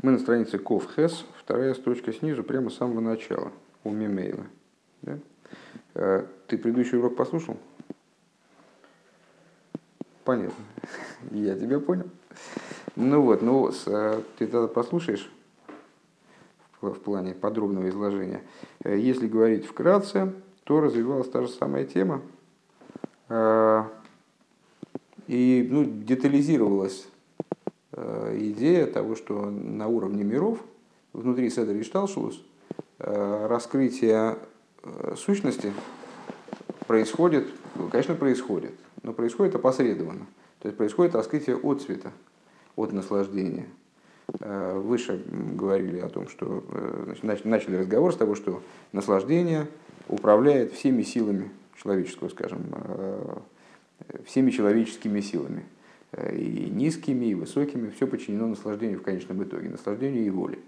Мы на странице Ков Хес, вторая строчка снизу, прямо с самого начала, у Мимейла. Да? Э, ты предыдущий урок послушал? Понятно. Я тебя понял. Ну вот, ну, э, ты тогда послушаешь в плане подробного изложения. Э, если говорить вкратце, то развивалась та же самая тема. И ну, детализировалась идея того, что на уровне миров, внутри Седер Шталшус, э, раскрытие э, сущности происходит, конечно, происходит, но происходит опосредованно. То есть происходит раскрытие от цвета, от наслаждения. Выше говорили о том, что значит, начали разговор с того, что наслаждение управляет всеми силами человеческого, скажем, всеми человеческими силами – Э, и низкими, и высокими, все подчинено наслаждению в конечном итоге, наслаждению и воле.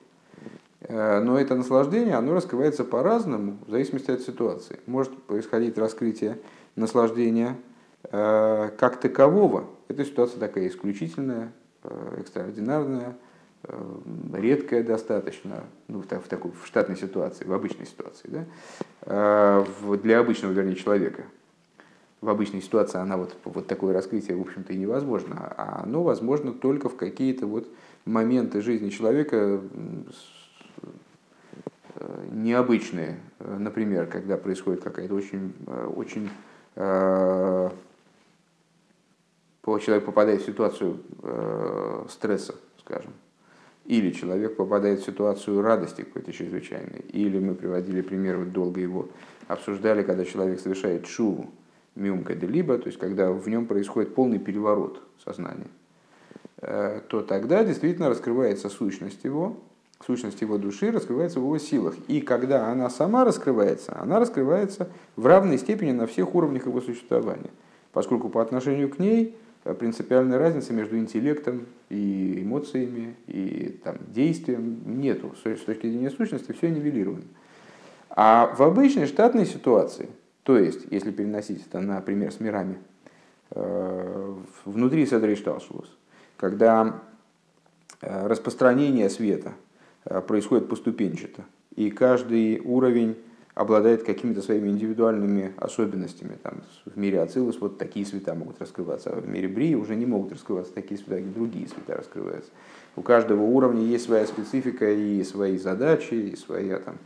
Э, но это наслаждение, оно раскрывается по-разному, в зависимости от ситуации. Может происходить раскрытие наслаждения э, как такового. Эта ситуация такая исключительная, экстраординарная, редкая достаточно, ну, в, такой в штатной ситуации, в обычной ситуации, да? для обычного, вернее, человека, в обычной ситуации она вот, вот такое раскрытие, в общем-то, и невозможно. А оно возможно только в какие-то вот моменты жизни человека э, необычные. Например, когда происходит какая-то очень, э, очень э, человек попадает в ситуацию стресса, скажем, или человек попадает в ситуацию радости какой-то чрезвычайной, или мы приводили пример, вот долго его обсуждали, когда человек совершает шуву, миумка де либо, то есть когда в нем происходит полный переворот сознания, э, то тогда действительно раскрывается сущность его, сущность его души раскрывается в его силах. И когда она сама раскрывается, она раскрывается в равной степени на всех уровнях его существования, поскольку по отношению к ней э, принципиальной разницы между интеллектом и эмоциями, и там, действием нету. С точки зрения сущности все нивелировано. А в обычной штатной ситуации – то есть, если переносить это на пример с мирами, э, внутри Седри Шталшус, когда э, распространение света э, происходит поступенчато, и каждый уровень обладает какими-то своими индивидуальными особенностями. Там, в мире Ацилус вот такие света могут раскрываться, а в мире Брии уже не могут раскрываться такие света, другие света раскрываются. У каждого уровня есть своя специфика и свои задачи, и своя там,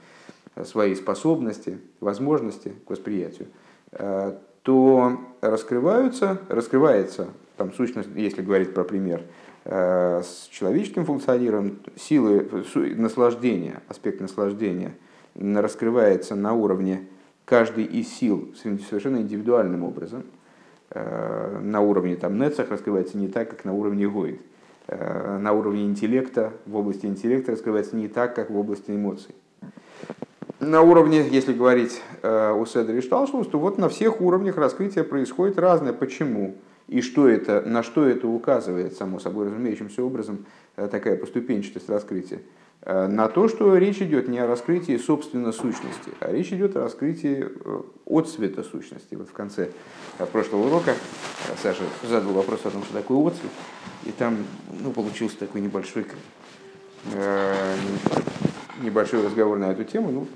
свои способности, возможности к восприятию, э, то раскрываются, раскрывается там сущность, если говорить про пример, э, с человеческим функционированием, силы наслаждения, аспект наслаждения раскрывается на уровне каждой из сил совершенно индивидуальным образом. Э, на уровне там, нецах раскрывается не так, как на уровне гоид. На уровне интеллекта, в области интеллекта раскрывается не так, как в области эмоций на уровне, если говорить э, о Седре и то вот на всех уровнях раскрытия происходит разное. Почему? И что это, на что это указывает, само собой разумеющимся образом, э, такая поступенчатость раскрытия? Э, на то, что речь идет не о раскрытии собственно сущности, а речь идет о раскрытии отцвета сущности. Вот в конце прошлого урока Саша задал вопрос о том, что такое отцвет, и там ну, получился такой небольшой небольшой разговор на эту тему. Ну,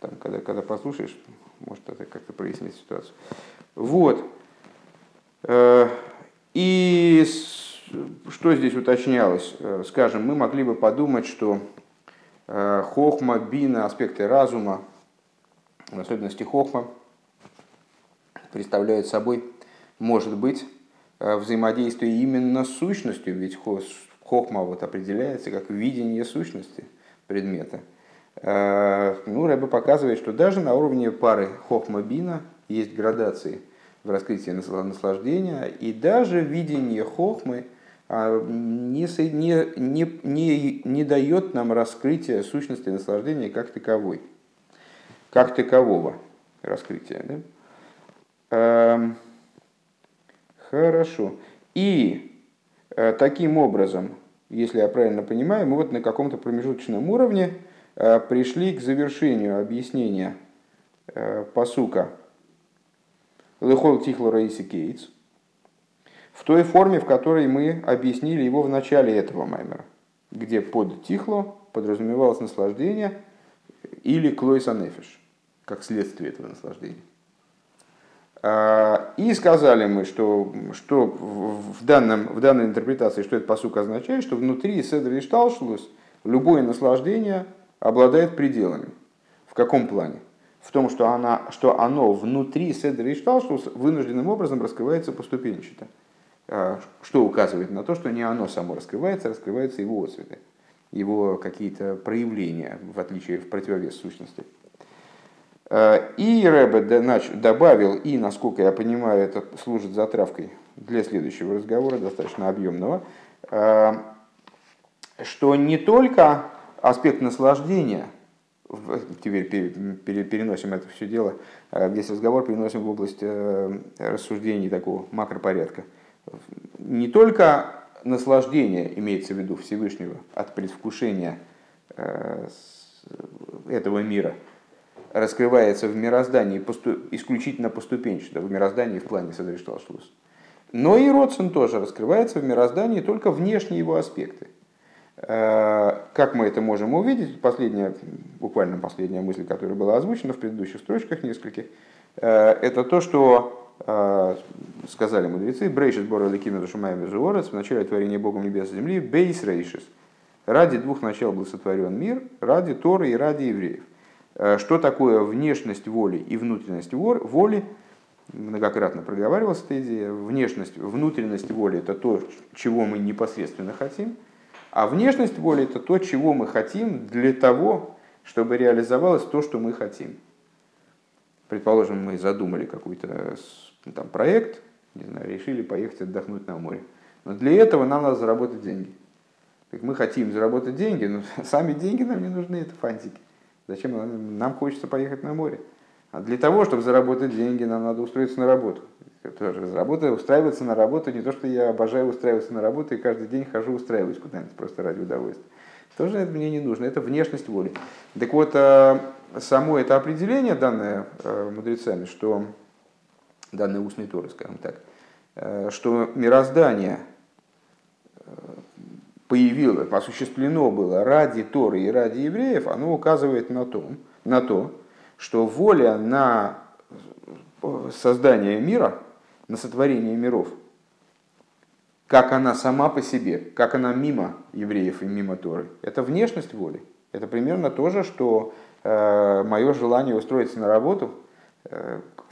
там, когда, когда послушаешь, может это как-то прояснить ситуацию. Вот. Э, и что здесь уточнялось? Э, скажем, мы могли бы подумать, что э, хохма, бина, аспекты разума, в особенности хохма, представляют собой, может быть, взаимодействие именно с сущностью, ведь хохма вот определяется как видение сущности предмета – Э, ну, Рэбе показывает, что даже на уровне пары хохма-бина есть градации в раскрытии наслаждения, и даже видение хохмы а, не, не, не, не, дает нам раскрытия сущности наслаждения как таковой, как такового раскрытия. Да? Эм, хорошо. И э, таким образом, если я правильно понимаю, мы вот на каком-то промежуточном уровне Э, пришли к завершению объяснения э, посука Лехол Тихло Раиси Кейтс в той форме, в которой мы объяснили его в начале этого маймера. где под тихло подразумевалось наслаждение или клойса нефиш, как следствие этого наслаждения. А, и сказали мы, что, что в, данном, в данной интерпретации, что этот посук означает, что внутри Седр и Шталшулус любое наслаждение обладает пределами. В каком плане? В том, что, она, что оно внутри Седр и Шталшулус вынужденным образом раскрывается поступенчато. А, что указывает на то, что не оно само раскрывается, а раскрываются его отцветы, его какие-то проявления, в отличие, в противовес сущности. А, и Рэбе добавил, и, насколько я понимаю, это служит затравкой для следующего разговора, достаточно объемного, а, что не только аспект наслаждения, теперь переносим это все дело, весь разговор переносим в область э, рассуждений такого макропорядка – не только наслаждение имеется в виду Всевышнего от предвкушения э, этого мира раскрывается в мироздании посту, исключительно поступенчато, в мироздании в плане Садришталшлус. Но и Родсон тоже раскрывается в мироздании только внешние его аспекты. Э, как мы это можем увидеть? Последняя, буквально последняя мысль, которая была озвучена в предыдущих строчках нескольких, э, это то, что а, сказали мудрецы, Брейшис Бора Лекима Душумаем Жуорец, в начале творения Богом небес и земли, Бейс Рейшис. Ради двух начал был сотворен мир, ради Торы и ради евреев. А, что такое внешность воли и внутренность воли? Многократно проговаривалась эта идея. Внешность, внутренность воли – это то, чего мы непосредственно хотим, а внешность воли – это то, чего мы хотим для того, чтобы реализовалось то, что мы хотим. Предположим, мы задумали какой-то там, проект, не знаю, решили поехать отдохнуть на море. Но для этого нам надо заработать деньги. Так мы хотим заработать деньги, но сами деньги нам не нужны, это фантики. Зачем нам, хочется поехать на море? А для того, чтобы заработать деньги, нам надо устроиться на работу. Тоже работа, устраиваться на работу, не то, что я обожаю устраиваться на работу и каждый день хожу устраиваюсь куда-нибудь просто ради удовольствия. Тоже это мне не нужно, это внешность воли. Так вот, э, само это определение, данное э, мудрецами, что данные устные Торы, скажем так, э, что мироздание появилось, осуществлено было ради Торы и ради евреев, оно указывает на, том, на то, что воля на создание мира, на сотворение миров, как она сама по себе, как она мимо евреев и мимо Торы, это внешность воли. Это примерно то же, что э, мое желание устроиться на работу –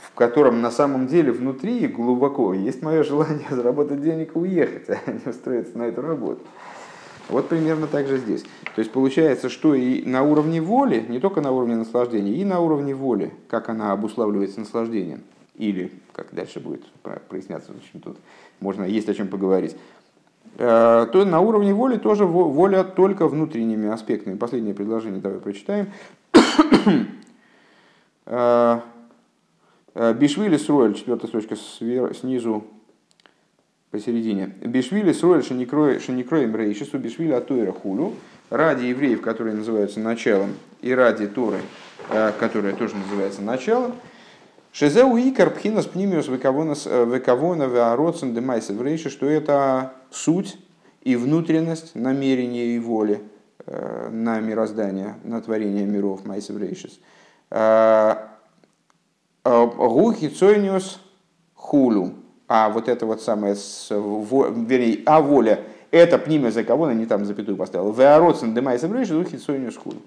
в котором на самом деле внутри глубоко есть мое желание заработать денег и уехать, а не устроиться на эту работу. Вот примерно так же здесь. То есть получается, что и на уровне воли, не только на уровне наслаждения, и на уровне воли, как она обуславливается наслаждением, или, как дальше будет проясняться, в общем, тут можно, есть о чем поговорить, э, то на уровне воли тоже воля только внутренними аспектами. Последнее предложение давай прочитаем. Э, Э, Бишвили Сроэль, четвертая строчка снизу посередине. Бишвили Сроэль Шаникроем Рейшису Бишвили Атуэра Хулю. Ради евреев, которые называются началом, и ради Торы, э, которая тоже называется началом. Шезеу Икар Пхинас Пнимиус Векавона э, Веароцен Демайса Рейши, что это суть и внутренность намерения и воли на мироздание, на творение миров Майсев Рейшис. Гухи цойниус хулю. А вот это вот самое, вернее, а воля, это пниме за кого, не там запятую поставил. Веароцен демайса брейши гухи цойниус хулю.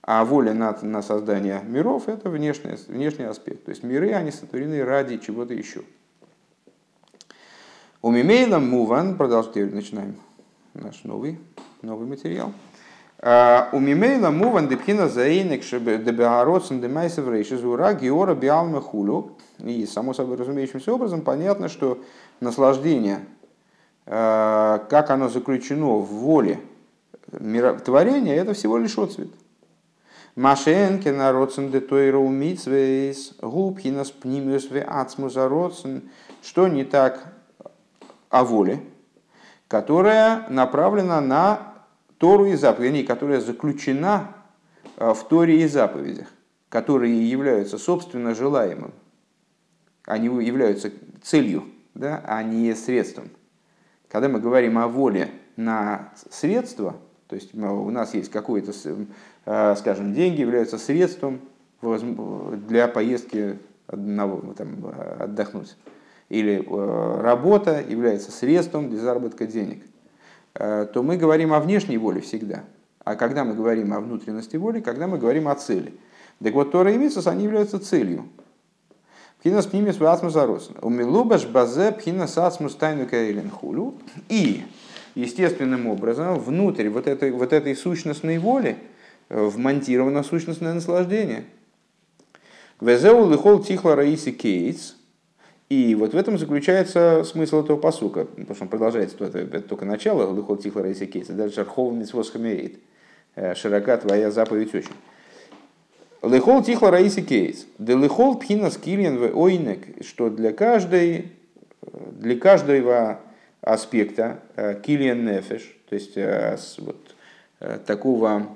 А воля на, на создание миров – это внешний, внешний аспект. То есть миры, они сотворены ради чего-то еще. У Мимейла Муван, продолжим, начинаем наш новый, новый материал. А, у Мимейла Муван Депхина Заинек Дебеародсен Демайсев Рейшизура Геора Биалма Хулю. И, само собой разумеющимся образом, понятно, что наслаждение, а, как оно заключено в воле творения, это всего лишь отцвет. Машенке народцем де тойра умитсвейс, губхинас пнимиус ве ацмуза родцен. Что не так о воле, которая направлена на Тору и заповеди, которая заключена э, в Торе и заповедях, которые являются собственно желаемым. Они являются целью, да, а не средством. Когда мы говорим о воле на средство, То есть у нас есть какое-то, скажем, деньги являются средством для поездки одного, там, отдохнуть. Или работа является средством для заработка денег. То мы говорим о внешней воле всегда. А когда мы говорим о внутренности воли, когда мы говорим о цели. Так вот, Тора и Митсус, они являются целью. Пхинас пнимис васмус арос. Умилубаш базе пхинас асмус тайну каэлен хулю. И, естественным образом, внутрь вот этой, вот этой сущностной воли э, вмонтировано сущностное наслаждение. Везеу лихол тихла раиси кейтс. И вот в этом заключается смысл этого посука, потому что он продолжается, то это, это только начало, лихол тихла раиси кейтс, даже архов митсвос хамерит. Э, широка твоя заповедь очень. Лехол тихла раиси кейс. Да лехол пхина скилен в ойнек, что для каждой, для каждого аспекта э, килиан нефеш, то есть э, вот, такого,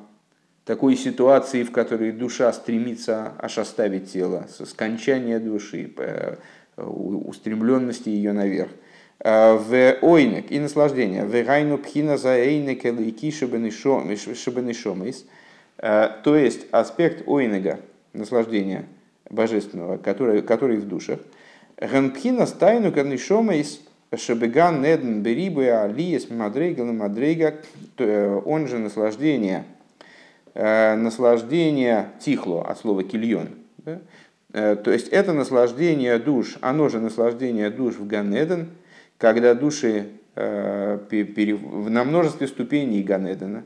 такой ситуации, в которой душа стремится аж оставить тело, скончания души, устремленности ее наверх. В ойнек и наслаждение. В гайну пхина за эйнек и кишебенешомис. То есть аспект ойнега, наслаждения божественного, который, который в душах. Ганпхина стайну канишомис шебеган неден берибы алиес мадрейга мадрейга. Он же наслаждение, наслаждение тихло от слова кильон. Да? То есть это наслаждение душ, оно же наслаждение душ в Ганеден, когда души э, на множестве ступеней Ганедена,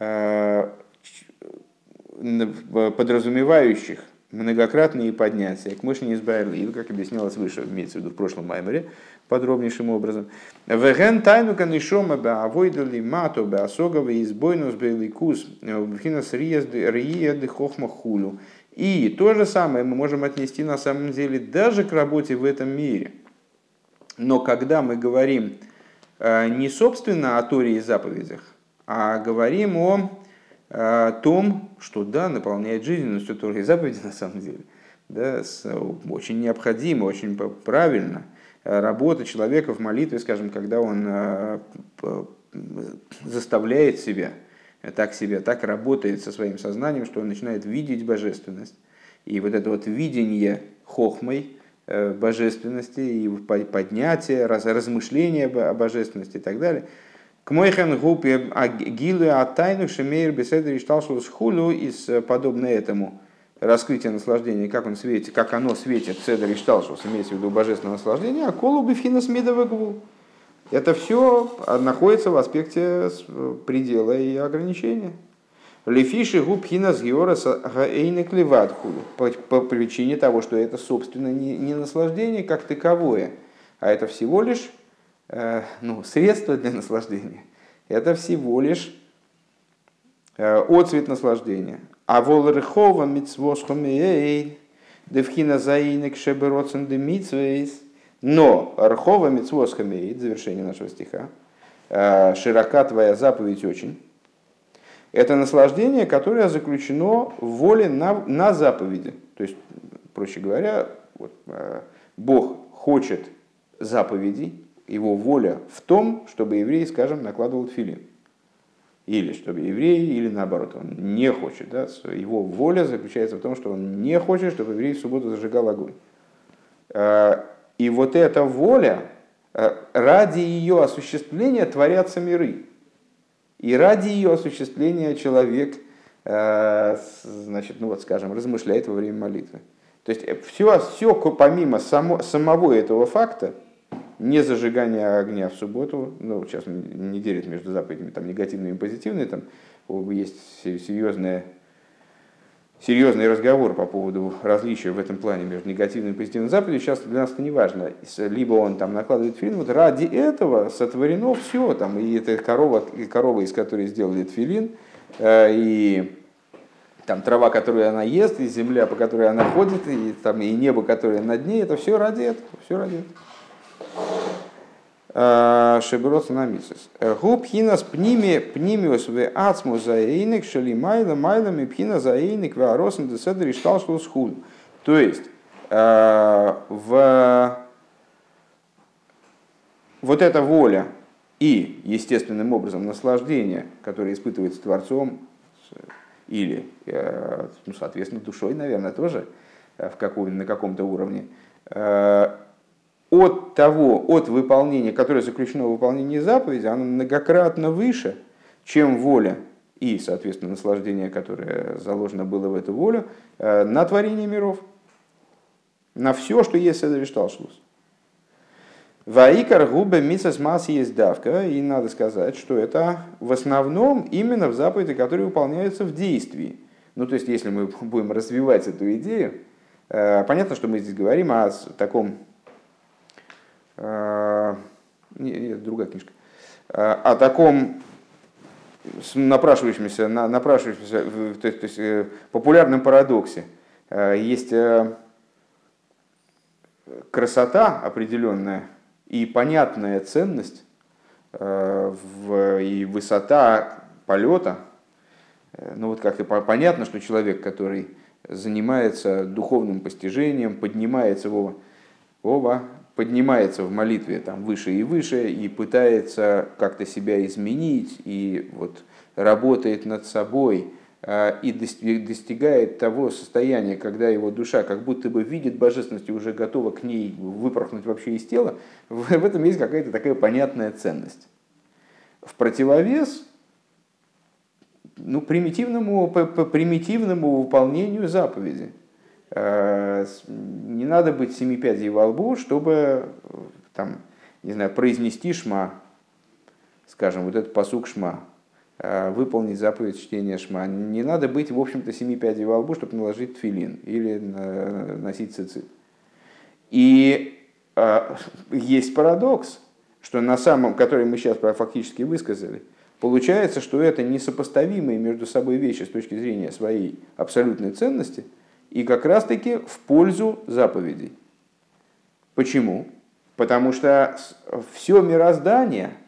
э, подразумевающих многократные поднятия к мышне избавили, как объяснялось выше, имеется в виду в прошлом маймере, подробнейшим образом. Веген тайну канишома беавойдали мато беасоговы избойнус бейликус вхинас риеды хохма хулю. И то же самое мы можем отнести на самом деле даже к работе в этом мире – но когда мы говорим э, не собственно о Торе и заповедях, а говорим о э, том, что да, наполняет жизненностью Торы и заповеди на самом деле, да, очень необходимо, очень правильно э, работа человека в молитве, скажем, когда он заставляет себя, так себя, так работает со своим сознанием, что он начинает видеть божественность. И вот это вот видение хохмой, Э, божественности и поднятия, размышления о божественности и так далее. К мойхен гупе агилы атайну шемейр беседри шталшус хулю из э, подобно этому раскрытие наслаждения, как, он светит, как оно светит седер и шталшус, имеется в виду божественное наслаждение, а колу бифхина смедовый Это все находится в аспекте предела и ограничения. Лефиши губхина с гаэйна клеватху. По причине того, что это, собственно, не, не наслаждение как таковое, а это всего лишь э, ну, средство для наслаждения. Это всего лишь э, отцвет наслаждения. А волрехова мицвошхомеэй девхина заинек шебероцен де мицвейс. Но рхова мицвошхомеэй, завершение нашего стиха, э, широка твоя заповедь очень, это наслаждение, которое заключено в воле на, на заповеди. То есть, проще говоря, вот, э, Бог хочет заповедей, его воля в том, чтобы еврей, скажем, накладывал филин. Или чтобы еврей, или наоборот, он не хочет. Да? Его воля заключается в том, что он не хочет, чтобы еврей в субботу зажигал огонь. Э, и вот эта воля, э, ради ее осуществления творятся миры. И ради ее осуществления человек, э, значит, ну вот скажем, размышляет во время молитвы. То есть все, все помимо само, самого этого факта, не зажигания огня в субботу, ну, сейчас не делит между заповедями там, негативные и позитивные, там есть серьезная серьезный разговор по поводу различия в этом плане между негативным и позитивным заповедью, сейчас для нас это не важно. Либо он там накладывает филин, вот ради этого сотворено все, там, и эта корова, и корова, из которой сделали филин, э, и там трава, которую она ест, и земля, по которой она ходит, и, там, и небо, которое над ней, это все ради этого, все ради этого. Э, Шеброс на мисус. Губ хинас пними пнимиус в ацму заэйник шали майла майлами пхина заэйник в аросен деседер и штал схуд. То есть э, в вот эта воля и естественным образом наслаждение, которое испытывается Творцом, или, э, ну, соответственно, душой, наверное, тоже э, в каком, на каком-то уровне, э, от того, от выполнения, которое заключено в выполнении заповеди, оно многократно выше, чем воля и, соответственно, наслаждение, которое заложено было в эту волю, на творение миров, на все, что есть Седовишталшус. Ваикар губе мисас мас есть давка, и надо сказать, что это в основном именно в заповеди, которые выполняются в действии. Ну, то есть, если мы будем развивать эту идею, э, понятно, что мы здесь говорим о таком... Э, нет, другая книжка. Э, о таком напрашивающемся, напрашивающемся то есть, то есть, популярном парадоксе. Есть красота определенная, и понятная ценность э, и высота полета. Э, ну вот как-то понятно, что человек, который занимается духовным постижением, поднимается Вова, Вова поднимается в молитве там выше и выше и пытается как-то себя изменить и вот работает над собой, а, и достигает того состояния, когда его душа как будто бы видит божественность и уже готова к ней выпорхнуть вообще из тела, в этом есть какая-то такая понятная ценность. В противовес ну, примитивному, по, по примитивному выполнению заповеди. А, не надо быть семи пядей во лбу, чтобы там, не знаю, произнести шма, скажем, вот этот посук шма, Э, выполнить заповедь чтения шма. Не надо быть, в общем-то, семи пядей во лбу, чтобы наложить филин или носить цицит. И э, есть парадокс, что на самом, который мы сейчас фактически высказали, получается, что это несопоставимые между собой вещи с точки зрения своей абсолютной ценности и как раз-таки в пользу заповедей. Почему? Потому что все мироздание –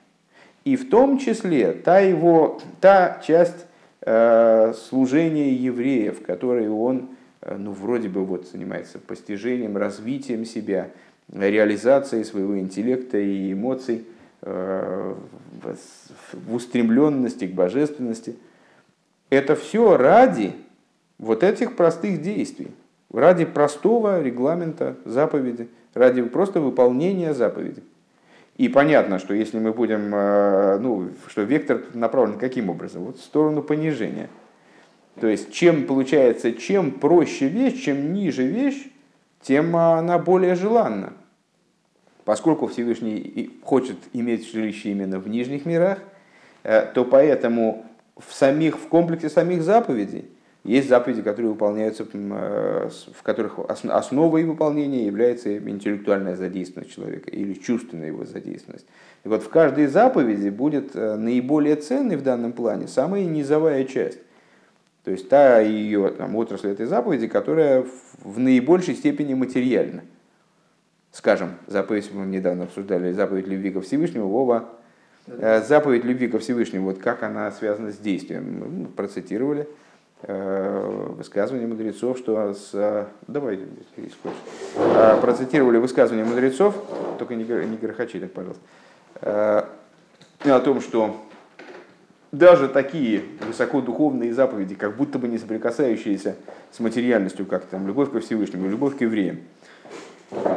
и в том числе та, его, та часть э, служения евреев, которой он э, ну, вроде бы вот занимается постижением, развитием себя, реализацией своего интеллекта и эмоций, э, в устремленности к божественности. Это все ради вот этих простых действий, ради простого регламента заповеди, ради просто выполнения заповеди. И понятно, что если мы будем, э, ну, что вектор направлен каким образом? Вот в сторону понижения. То есть, чем получается, чем проще вещь, чем ниже вещь, тем она более желанна. Поскольку Всевышний хочет иметь жилище именно в нижних мирах, э, то поэтому в, самих, в комплексе самих заповедей есть заповеди, которые выполняются, э, в которых основой выполнения является интеллектуальная задействованность человека или чувственная его задействованность. И вот в каждой заповеди будет э, наиболее ценной в данном плане самая низовая часть. То есть та ее там, отрасль этой заповеди, которая в наибольшей степени материальна. Скажем, заповедь, мы недавно обсуждали, заповедь любви ко Всевышнему, Вова, э, заповедь любви ко Всевышнему, вот как она связана с действием, мы процитировали – Э, высказывание мудрецов, что с... Давай, если хочешь. Э, процитировали высказывание мудрецов, только не, не грохочи так, пожалуйста, э, о том, что даже такие высокодуховные заповеди, как будто бы не соприкасающиеся с материальностью, как там любовь ко Всевышнему, любовь к евреям,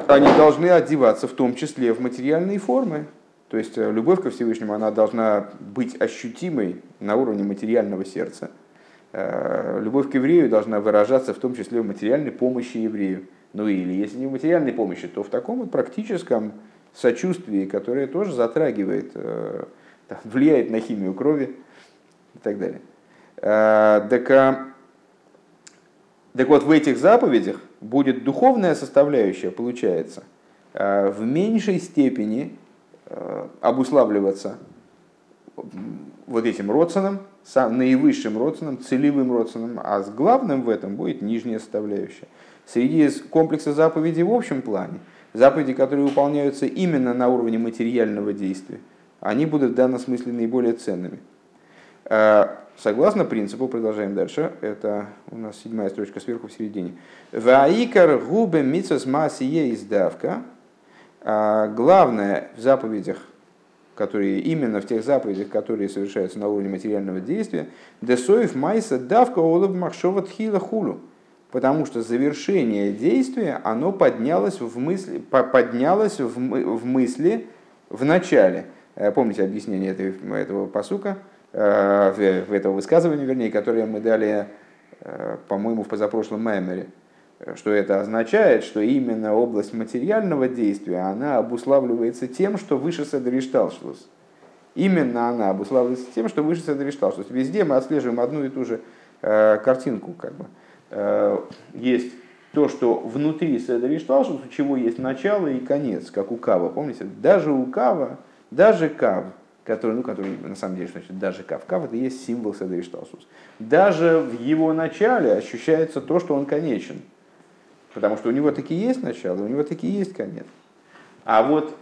они должны одеваться в том числе в материальные формы. То есть любовь ко Всевышнему, она должна быть ощутимой на уровне материального сердца – Э, любовь к еврею должна выражаться в том числе в материальной помощи еврею. Ну или если не в материальной помощи, то в таком вот практическом сочувствии, которое тоже затрагивает, э, влияет на химию крови и так далее. Э, так, так вот, в этих заповедях будет духовная составляющая, получается, в меньшей степени обуславливаться вот этим родственным, наивысшим родственным, целевым родственным, а с главным в этом будет нижняя составляющая. Среди комплекса заповедей в общем плане, заповеди, которые выполняются именно на уровне материального действия, они будут в данном смысле наиболее ценными. А, согласно принципу, продолжаем дальше, это у нас седьмая строчка сверху в середине. Ваикар губе мицас масие издавка. А, главное в заповедях которые именно в тех заповедях, которые совершаются на уровне материального действия, десоев майса давка олов махшова тхила хулу. Потому что завершение действия, оно поднялось в мысли, поднялось в, в мысли в начале. Э, помните объяснение этого, этого посука, э, этого высказывания, вернее, которое мы дали, э, по-моему, в позапрошлом маймере что это означает, что именно область материального действия, она обуславливается тем, что выше Седришталшлус. Именно она обуславливается тем, что выше Седришталшлус. Везде мы отслеживаем одну и ту же э, картинку. Как бы. э, есть то, что внутри Седришталшлус, у чего есть начало и конец, как у Кава. Помните, даже у Кава, даже Кав, который, ну, который на самом деле, значит, даже Кав, Кав это есть символ Седришталшус. Даже в его начале ощущается то, что он конечен. Потому что у него таки есть начало, у него таки есть конец. А вот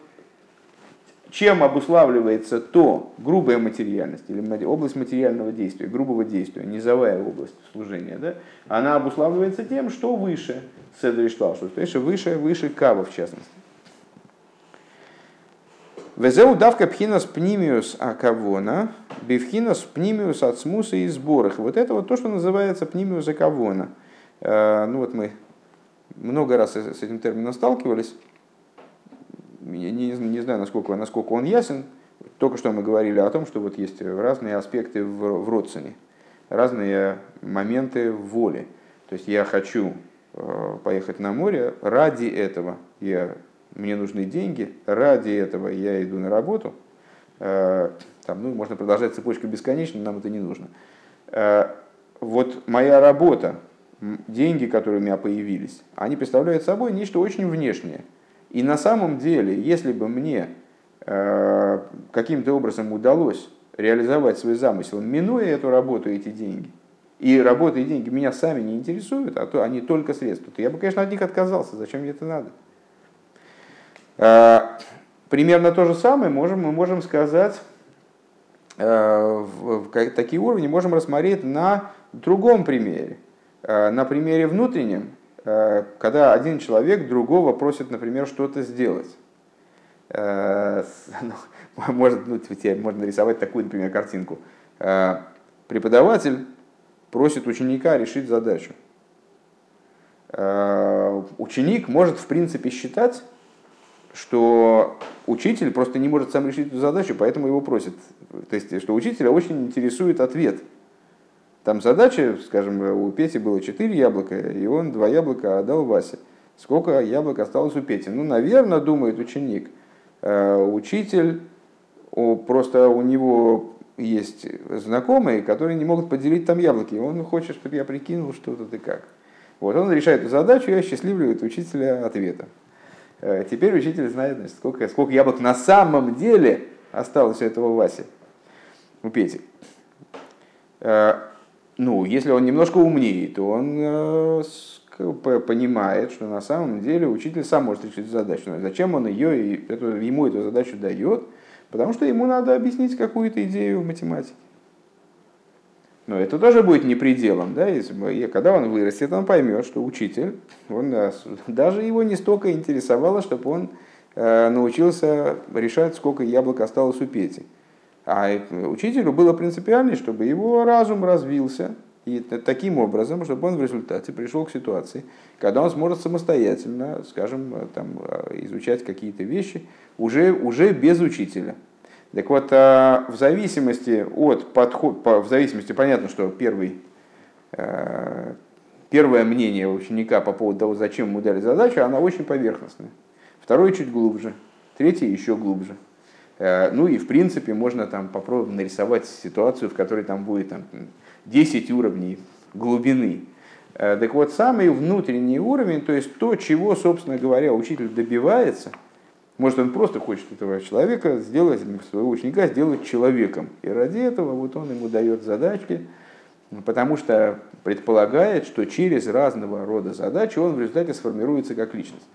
чем обуславливается то грубая материальность или область материального действия, грубого действия, низовая область служения, да, она обуславливается тем, что выше Седри Шталшус, то есть выше, выше Кава в частности. Везеу давка пхинас пнимиус акавона, бифхинас пнимиус от смуса и сборах. Вот это вот то, что называется пнимиус акавона. Э, ну вот мы много раз с этим термином сталкивались. Я не, не знаю, насколько, насколько он ясен. Только что мы говорили о том, что вот есть разные аспекты в, в родствене, разные моменты в воле. То есть я хочу э, поехать на море, ради этого я, мне нужны деньги, ради этого я иду на работу. Э, там, ну, можно продолжать цепочку бесконечно, нам это не нужно. Э, вот моя работа, деньги, которые у меня появились, они представляют собой нечто очень внешнее. И на самом деле, если бы мне э, каким-то образом удалось реализовать свой замысел, минуя эту работу, эти деньги, и работа и деньги меня сами не интересуют, а то они только средства, то я бы, конечно, от них отказался. Зачем мне это надо? Э, примерно то же самое можем, мы можем сказать, э, в, такие уровни можем рассмотреть на другом примере. Э, на примере внутреннем, э, когда один человек другого просит, например, что-то сделать. Э, ну, может, ну, можно нарисовать такую, например, картинку. Преподаватель просит ученика решить задачу. Ученик может, в принципе, считать, что учитель просто не может сам решить эту задачу, поэтому его просит. То есть, что учителя очень интересует ответ – там задача, скажем, у Пети было 4 яблока, и он два яблока отдал Васе. Сколько яблок осталось у Пети? Ну, наверное, думает ученик. Э, учитель, просто у него есть знакомые, которые не могут поделить там яблоки. Он хочет, чтобы я прикинул, что тут и как. Вот он решает эту задачу и осчастливливает учителя ответом. Э, теперь учитель знает, значит, сколько, сколько яблок на самом деле осталось у этого Васи, у Пети. Э, ну, если он немножко умнее, то он э, понимает, что на самом деле учитель сам может решить задачу. Но зачем он ее, эту, ему эту задачу дает? Потому что ему надо объяснить какую-то идею в математике. Но это тоже будет не пределом. Да? И когда он вырастет, он поймет, что учитель, он, э, даже его не столько интересовало, чтобы он э, научился решать, сколько яблок осталось у Пети. А учителю было принципиально, чтобы его разум развился, и таким образом, чтобы он в результате пришел к ситуации, когда он сможет самостоятельно, скажем, там, изучать какие-то вещи уже, уже без учителя. Так вот, а, в зависимости от подхода, в зависимости, понятно, что первый, а, первое мнение ученика по поводу того, зачем ему дали задачу, она очень поверхностная. Второе чуть глубже, третье еще глубже. Э, ну и в принципе можно там попробовать нарисовать ситуацию, в которой там будет там, 10 уровней глубины. Э, так вот, самый внутренний уровень, то есть то, чего, собственно говоря, учитель добивается, может, он просто хочет этого человека сделать, своего ученика сделать человеком. И ради этого вот он ему дает задачки, потому что предполагает, что через разного рода задачи он в результате сформируется как личность.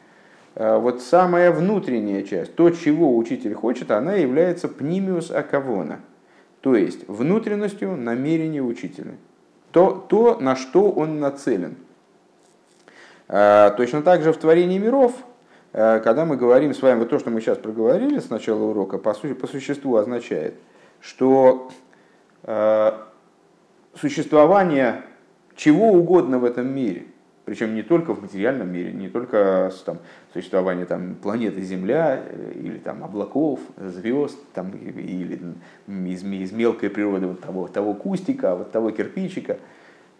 Э, вот самая внутренняя часть, то, чего учитель хочет, она является пнимиус акавона, то есть внутренностью намерения учителя. То, то на что он нацелен. Э, точно так же в творении миров когда мы говорим с вами, вот то, что мы сейчас проговорили с начала урока, по, сути, по существу означает, что э, существование чего угодно в этом мире, причем не только в материальном мире, не только там, существование там, планеты Земля э, или там, облаков, звезд там, или из, из мелкой природы вот того, того кустика, вот того кирпичика,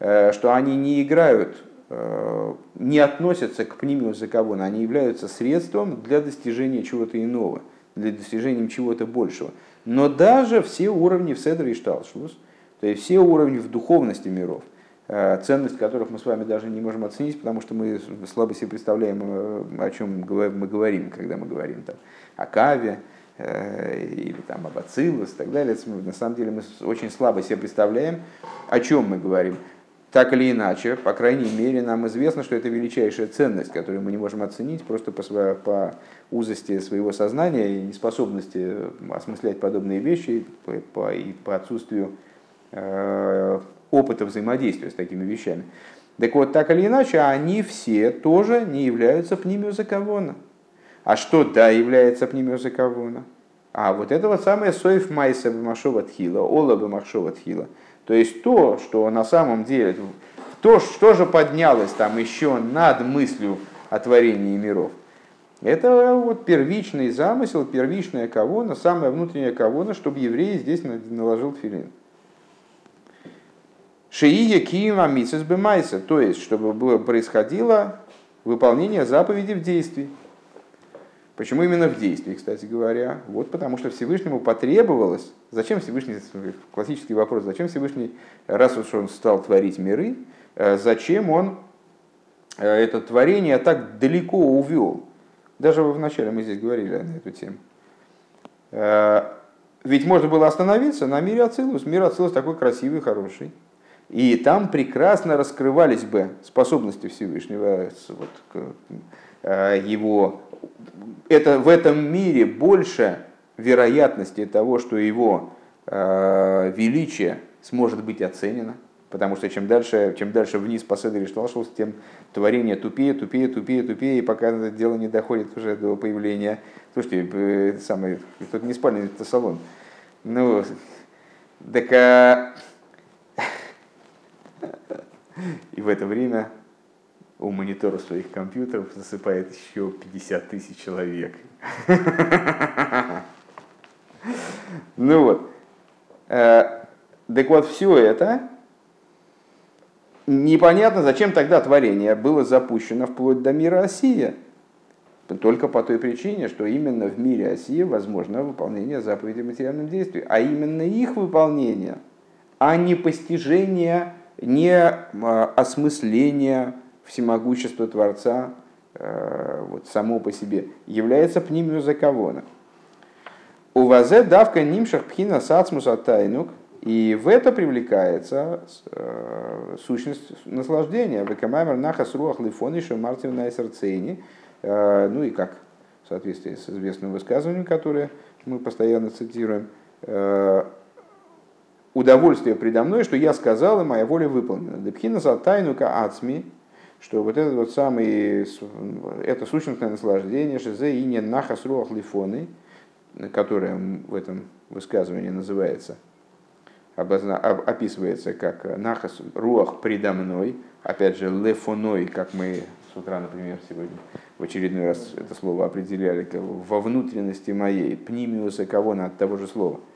э, что они не играют, э, не относятся к пнимиус закавона, они являются средством для достижения чего-то иного, для достижения чего-то большего. Но даже все уровни в Седре и Шталшлус, то есть все уровни в духовности миров – ценность которых мы с вами даже не можем оценить, потому что мы слабо себе представляем, э, о чем мы говорим, когда мы говорим там, о каве э, или там, об ацилус и так далее. На самом деле мы очень слабо себе представляем, о чем мы говорим. Так или иначе, по крайней мере, нам известно, что это величайшая ценность, которую мы не можем оценить просто по, по узости своего сознания и неспособности осмыслять подобные вещи по, по, и по отсутствию опыта взаимодействия с такими вещами. Так вот, так или иначе, они все тоже не являются пнимиозакавона. А что да является пнимиозакавона? А вот это вот самое соев майса бамашова тхила, ола бамашова тхила. То есть то, что на самом деле, то, что же поднялось там еще над мыслью о творении миров. Это вот первичный замысел, первичная кавона, самая внутренняя кавона, чтобы еврей здесь наложил филин. Шиие киима мисс бемайса, то есть, чтобы было, происходило выполнение заповеди в действии. Почему именно в действии, кстати говоря? Вот потому что Всевышнему потребовалось, зачем Всевышний, классический вопрос, зачем Всевышний, раз уж он стал творить миры, э, зачем он э, это творение так далеко увел? Даже вначале мы здесь говорили на эту тему. Э, ведь можно было остановиться на мире Ацилус. Мир Ацилус такой красивый, хороший. И там прекрасно раскрывались бы способности Всевышнего, вот, э, его, это, в этом мире больше вероятности того, что его э, величие сможет быть оценено, потому что чем дальше, чем дальше вниз по Седри Шталшус, тем творение тупее, тупее, тупее, тупее, и пока это дело не доходит уже до появления... Слушайте, э, самый, тут не спальный, это салон. Ну, так а, и в это время у монитора своих компьютеров засыпает еще 50 тысяч человек. Ну вот. Э, так вот, все это непонятно, зачем тогда творение было запущено вплоть до мира Осия. Только по той причине, что именно в мире Осия возможно выполнение заповедей материальном действии. А именно их выполнение, а не постижение не а, осмысление всемогущества Творца э, вот, само по себе, является пнимию заковона. У вазе давка нимшах пхина сацмуса тайнук, и в это привлекается э, сущность наслаждения. Векамаймер нахас руах лифон еще мартин на сердцейни. Э, ну и как в соответствии с известным высказыванием, которое мы постоянно цитируем, э, удовольствие предо мной, что я сказал, и моя воля выполнена. Депхина за тайнука ацми, что вот этот вот самый, это сущностное наслаждение, шизе и не нахас руах лифоны, которое в этом высказывании называется, обозна, описывается как нахас руах предо мной, опять же лефоной, как мы с утра, например, сегодня в очередной раз это слово определяли, во внутренности моей, пнимиуса кого на от того же слова –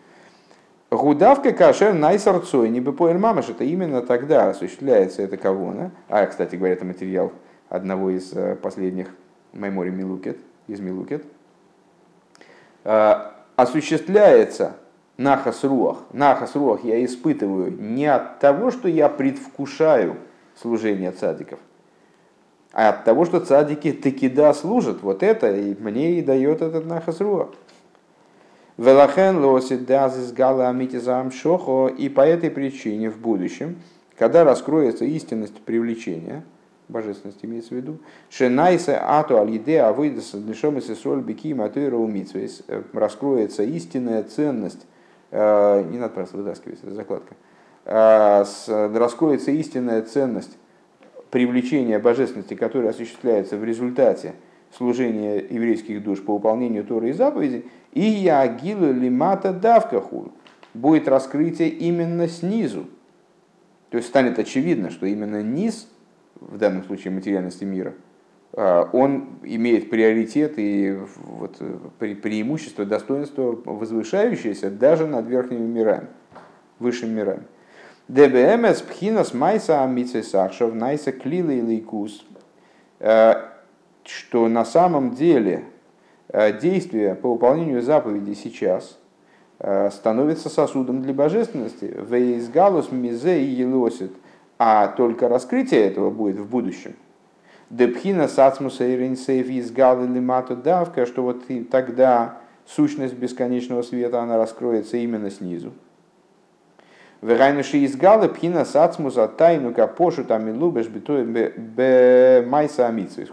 Гудавка кашер найсарцой, не бепоэль мамаш, это именно тогда осуществляется это кавона. А, кстати говоря, это материал одного из э, последних мемори Милукет, из Милукет. А, осуществляется нахас руах. Я испытываю не от того, что я предвкушаю служение цадиков, а от того, что цадики таки да служат. Вот это и мне и дает этот нахас руах. Велахен лосит дазис гала шохо. И по этой причине в будущем, когда раскроется истинность привлечения, божественность имеется в виду, шенайса ату алиде авыдаса днешом и соль бики матуира умитсвейс, э, раскроется истинная ценность, э, не надо просто вытаскивать, это закладка, э, раскроется истинная ценность привлечения божественности, которая осуществляется в результате служения еврейских душ по выполнению Торы и заповедей, и я гилу лимата давкаху, будет раскрытие именно снизу. То есть станет очевидно, что именно низ, в данном случае материальности мира, а, он имеет приоритет и вот преимущество, достоинство, возвышающееся даже над верхними мирами, высшими мирами. ДБМС пхинас майса амицесахшов найса клила и лейкус. Что на самом деле а, действие по выполнению заповедей сейчас становится сосудом для божественности. Вейсгалус мизе и елосит. А только раскрытие этого будет в будущем. Депхина сацмуса и рейнсейф из лимату давка, что вот тогда сущность бесконечного света, она раскроется именно снизу. Верайнуши из галы пхина сацмуса тайну капошу там и лубеш бе майса амитсвис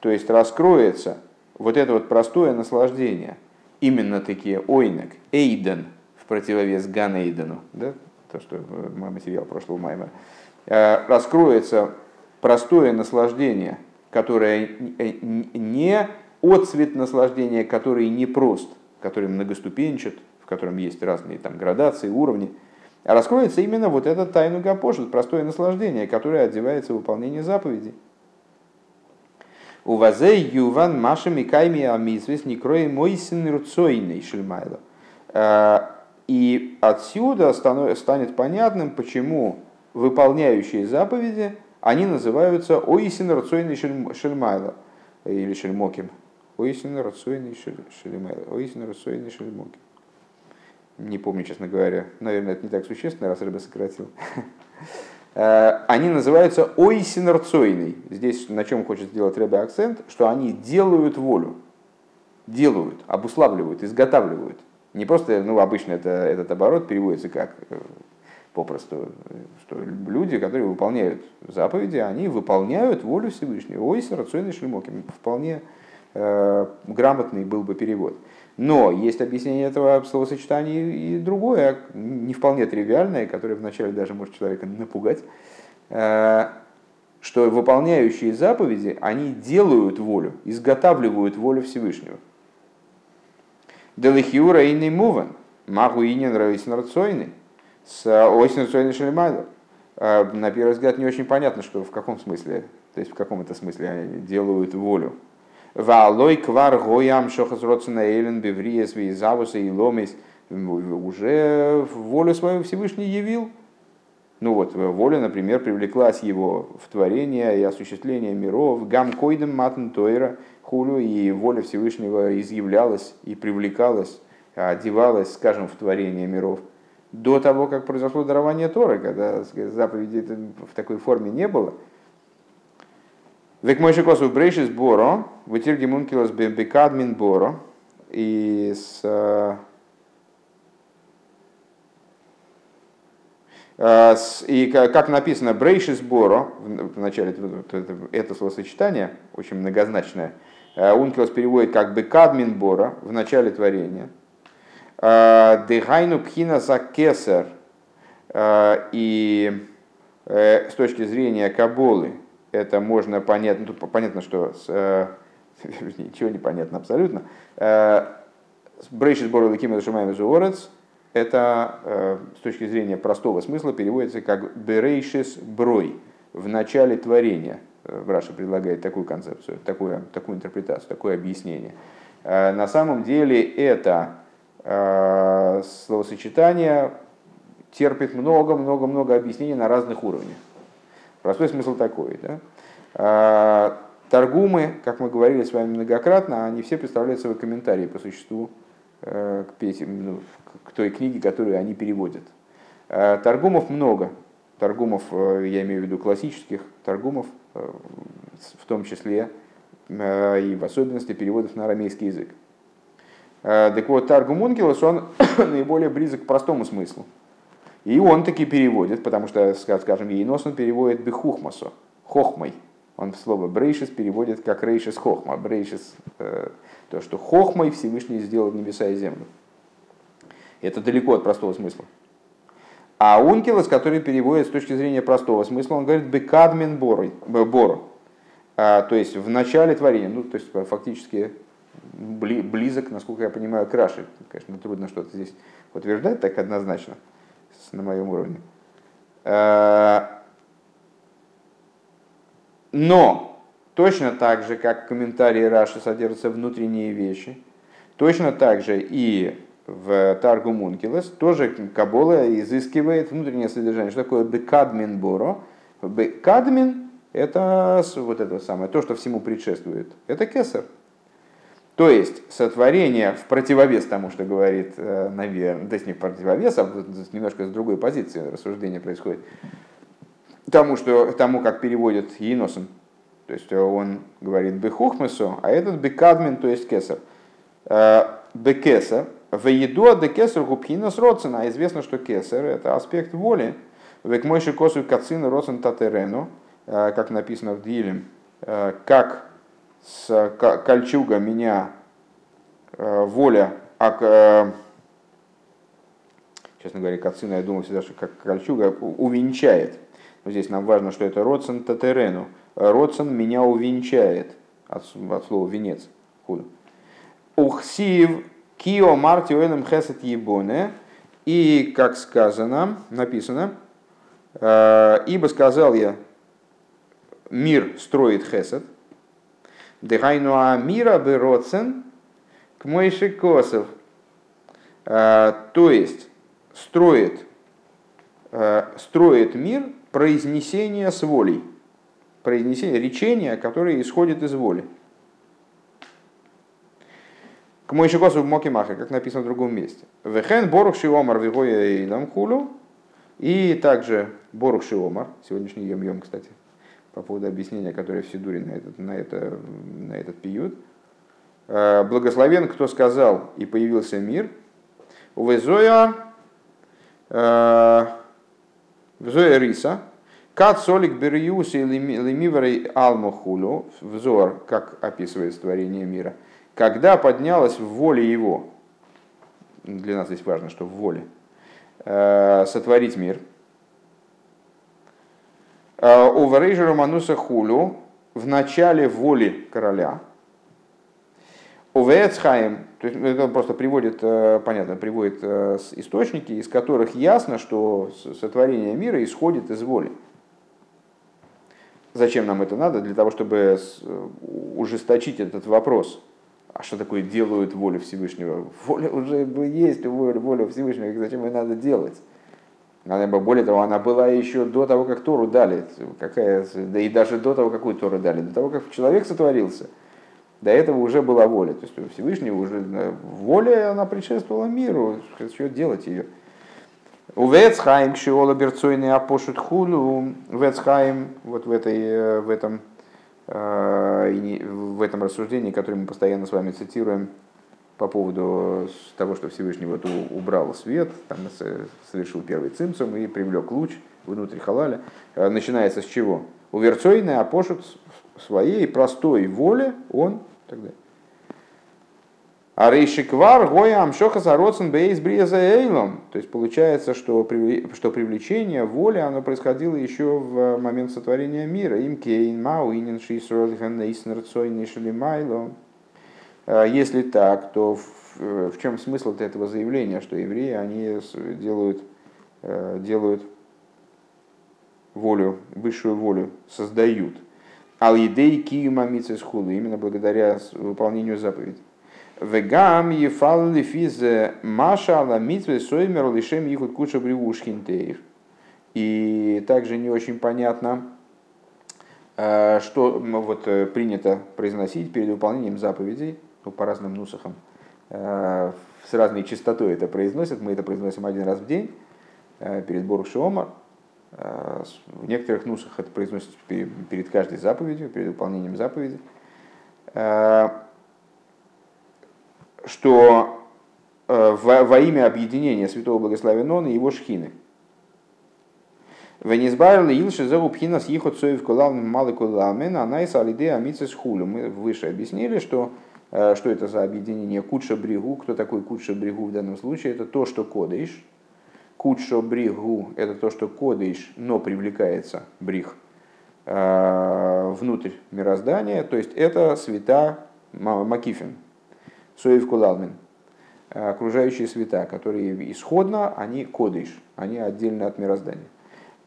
То есть раскроется вот это вот простое наслаждение, именно такие ойнек, эйден, в противовес ганейдену, да, то, что мой материал прошлого майма, э, раскроется простое наслаждение, которое не отцвет наслаждения, который не прост, который многоступенчат, в котором есть разные там, градации, уровни, а раскроется именно вот эта тайну гапошет, простое наслаждение, которое одевается в выполнение заповедей. У вазе юван маша микайми амисвес некрой мойсин рцойный шельмайла. А, и отсюда станет понятным, почему выполняющие заповеди – они называются Оисин Рацойный Шельмайла или Шельмоким. Оисин Рацойный Шельмайла. Оисин Рацойный Шельмоким. Не помню, честно говоря. Наверное, это не так существенно, раз рыба сократил. Э, они называются Оисин Рацойный. Здесь на чем хочет сделать рыба акцент, что они делают волю. Делают, обуславливают, изготавливают. Не просто, ну, обычно это, этот оборот переводится как э, попросту, что люди, которые выполняют заповеди, они выполняют волю Всевышнего. Ой, рационный шлемоким. Вполне э, грамотный был бы перевод. Но есть объяснение этого словосочетания и другое, не вполне тривиальное, которое вначале даже может человека напугать, э, что выполняющие заповеди, они делают волю, изготавливают волю Всевышнего. Делихиура и не муван, магу и не нравится с Ойсин Суэйн Шелемайдер. На первый взгляд не очень понятно, что в каком смысле, то есть в каком это смысле они делают волю. Валой квар гоям шохас родсена эйлен бевриес визавуса и ломис уже волю свою Всевышний явил. Ну вот, воля, например, привлеклась его в творение и осуществление миров, гам койдем матн тойра хулю, и воля Всевышнего изъявлялась и привлекалась, одевалась, скажем, в творение миров до того, как произошло дарование Торы, когда сказать, заповеди в такой форме не было. Век мой косу брейшис боро, вытирги мункилос бекадмин боро, и с и как написано брейшис боро, в начале это словосочетание, очень многозначное, Ункилос переводит как бекадмин боро в начале творения – Дыхайну пхина за кесар. И с точки зрения Каболы это можно понять, ну, тут понятно, что с, ничего не понятно абсолютно. Брейшис Бору Лакима Шумаем Зуорец это с точки зрения простого смысла переводится как Берейшис Брой в начале творения. Браша предлагает такую концепцию, такую, такую интерпретацию, такое объяснение. На самом деле это Э, словосочетание терпит много-много-много объяснений на разных уровнях. Простой смысл такой. Да? Э, торгумы, как мы говорили с вами многократно, они все представляют свои комментарии по существу э, к, песен, ну, к той книге, которую они переводят. Торгумов много. Торгумов, я имею в виду классических торгумов, в том числе и в особенности переводов на арамейский язык. Э, так вот, Таргум Ункилос, он наиболее близок к простому смыслу. И он таки переводит, потому что, скажем, Ейнос он переводит бехухмасо, хохмой. Он слово брейшис переводит как рейшис хохма. Брейшис, э, то, что хохмой Всевышний сделал небеса и землю. Это далеко от простого смысла. А Ункилос, который переводит с точки зрения простого смысла, он говорит бекадмин боро. то есть в начале творения, ну, то есть фактически близок, насколько я понимаю, к Раши. Конечно, трудно что-то здесь утверждать так однозначно на моем уровне. Но точно так же, как комментарии Раши содержатся внутренние вещи, точно так же и в Таргу Мункилес тоже Кабола изыскивает внутреннее содержание. Что такое бекадмин боро? Бекадмин – это вот это самое, то, что всему предшествует. Это кесар. То есть сотворение в противовес тому, что говорит, э, наверное, то есть не в противовес, а немножко с другой позиции рассуждение происходит, тому, что, тому как переводит Еносом. То есть он говорит бехухмесу, а этот бекадмин, то есть кесар. Э, бекесар, в еду де кесар губхинас родсена. Известно, что кесар это аспект воли. Век мойши косу кацин родсен татерену, э, как написано в Дилем, как с кольчуга меня э, воля, а, честно говоря, кацина, я думал всегда, что как кольчуга увенчает. Но здесь нам важно, что это родсен татерену. Родсен меня увенчает. От, от слова венец. Худо. Ухсив кио марти оэлем хесет ебоне. И, как сказано, написано, «Э, ибо сказал я, мир строит хесед, Дыхайну Амира Бероцен к Мойши Косов. А, то есть строит, а, строит мир произнесение с волей. Произнесение речения, которое исходит из воли. К Мойши Косов Мокимаха, как написано в другом месте. Вехен Борух Шиомар Вигоя Эйлам Хулу. И также Борух Шиомар, сегодняшний Йом-Йом, кстати, по поводу объяснения, которое в Сидуре на этот, на это, на этот пьют. «Э, Благословен, кто сказал, и появился мир. Увезоя э, Взоя Риса, Кат солик бериус и лимиврей алмухулю, взор, как описывает творение мира, когда поднялась в воле его, для нас здесь важно, что в воле, э, сотворить мир – у Варейжера Мануса Хулю в начале воли короля. У Вецхайм, то есть это просто приводит, э, понятно, приводит э, источники, из которых ясно, что сотворение мира исходит из воли. Зачем нам это надо? Для того, чтобы ужесточить этот вопрос. А что такое делают волю Всевышнего? Воля уже есть, воля, воля Всевышнего, зачем ее надо делать? Она, более того, она была еще до того, как Тору дали. Какая, да и даже до того, какую Тору дали. До того, как человек сотворился. До этого уже была воля. То есть у Всевышнего уже воля, она предшествовала миру. Что делать ее? У Вецхайм, Шиола Берцойный Апошут Хулу, Вецхайм, вот в, этой, в, этом, э, в этом рассуждении, которое мы постоянно с вами цитируем, по поводу того, что Всевышний вот убрал свет, там совершил первый цимцум и привлек луч внутрь халаля. Э, начинается с чего? Уверцойный опошут своей простой воле он тогда. А рейшиквар гоя амшоха зароцен бейс бреза эйлом. То есть получается, что, что привлечение воли, оно происходило еще в момент сотворения мира. Им кейн мау инин шисролихан нейснер цой нишелимайло. А если так, то в, в чем смысл этого заявления, что евреи, они делают, э, делают волю, высшую волю, создают. Ал-идей киюма мицесхулы, именно благодаря выполнению заповедей. Вегам ефал лифизе маша ала митве соймер лишем ихут куча бривушхинтеев. И также не очень понятно, э, что вот э, принято произносить перед выполнением заповедей, ну, по разным нусахам, э, с разной частотой это произносят. Мы это произносим один раз в день э, перед Борух Шиомар. Э, в некоторых нусах это произносится перед каждой заповедью, перед выполнением заповеди. Что во, во имя объединения Святого Благословения Нона и его шхины. Венизбайрли Илши Зерубхина с Ихот Соев Кулам Малы Куламен, Анайс Алиде Амицес Хулю. Мы выше объяснили, что что это за объединение Кудша Бригу? Кто такой Кудша Бригу в данном случае? Это то, что кодыш. Кудша Бригу – это то, что кодыш, но привлекается бриг. внутрь мироздания, то есть это света Макифин, Соев Кулалмин, окружающие света, которые исходно, они кодыш, они отдельно от мироздания.